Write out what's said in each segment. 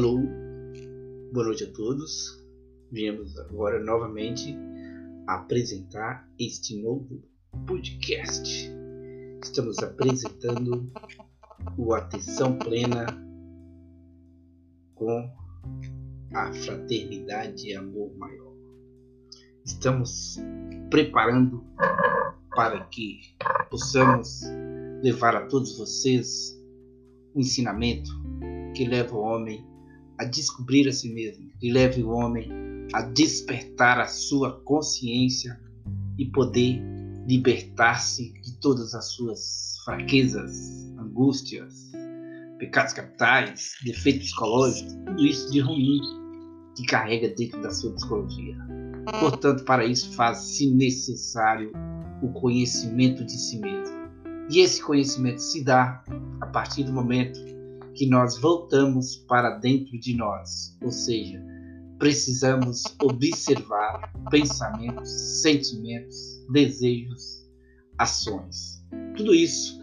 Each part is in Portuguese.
Alô, boa noite a todos. Viemos agora novamente apresentar este novo podcast. Estamos apresentando o Atenção Plena com a fraternidade e amor maior. Estamos preparando para que possamos levar a todos vocês um ensinamento que leva o homem a descobrir a si mesmo, que leve o homem a despertar a sua consciência e poder libertar-se de todas as suas fraquezas, angústias, pecados capitais, defeitos psicológicos, tudo isso de ruim que carrega dentro da sua psicologia. Portanto, para isso faz-se necessário o conhecimento de si mesmo. E esse conhecimento se dá a partir do momento que nós voltamos para dentro de nós, ou seja, precisamos observar pensamentos, sentimentos, desejos, ações. Tudo isso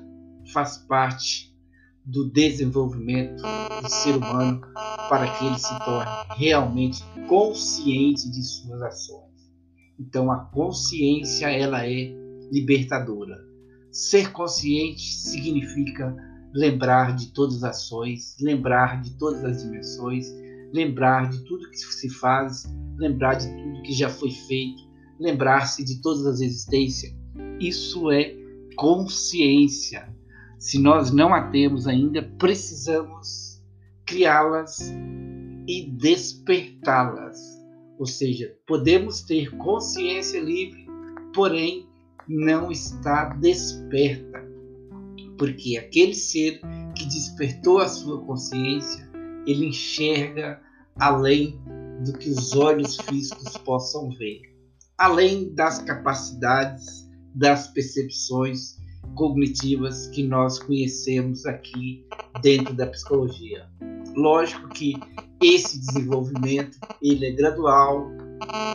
faz parte do desenvolvimento do ser humano para que ele se torne realmente consciente de suas ações. Então a consciência ela é libertadora. Ser consciente significa lembrar de todas as ações, lembrar de todas as dimensões, lembrar de tudo que se faz, lembrar de tudo que já foi feito, lembrar-se de todas as existências. Isso é consciência. Se nós não a temos ainda, precisamos criá-las e despertá-las. Ou seja, podemos ter consciência livre, porém não está desperta porque aquele ser que despertou a sua consciência, ele enxerga além do que os olhos físicos possam ver, além das capacidades, das percepções cognitivas que nós conhecemos aqui dentro da psicologia. Lógico que esse desenvolvimento ele é gradual,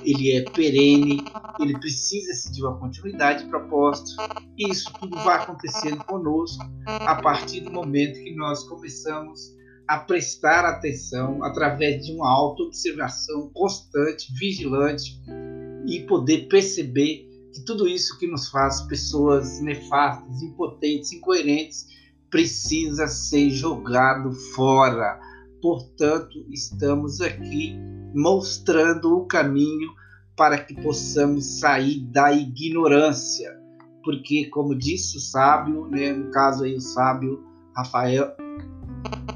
ele é perene, ele precisa de uma continuidade de propósito, e isso tudo vai acontecendo conosco a partir do momento que nós começamos a prestar atenção através de uma auto-observação constante, vigilante e poder perceber que tudo isso que nos faz pessoas nefastas, impotentes, incoerentes, precisa ser jogado fora. Portanto, estamos aqui mostrando o caminho para que possamos sair da ignorância. Porque, como disse o sábio, né, no caso aí o sábio Rafael,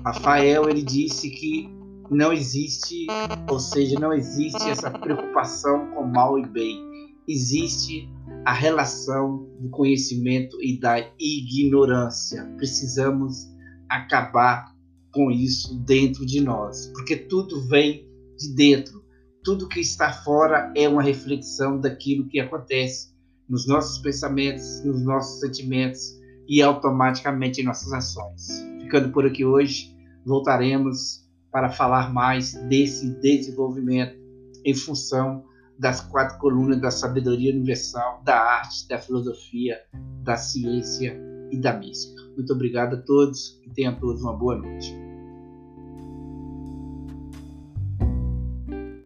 Rafael ele disse que não existe, ou seja, não existe essa preocupação com mal e bem. Existe a relação do conhecimento e da ignorância. Precisamos acabar com isso dentro de nós, porque tudo vem de dentro. Tudo que está fora é uma reflexão daquilo que acontece nos nossos pensamentos, nos nossos sentimentos e automaticamente em nossas ações. Ficando por aqui hoje, voltaremos para falar mais desse desenvolvimento em função das quatro colunas da sabedoria universal, da arte, da filosofia, da ciência e da mística. Muito obrigado a todos e tenham todos uma boa noite.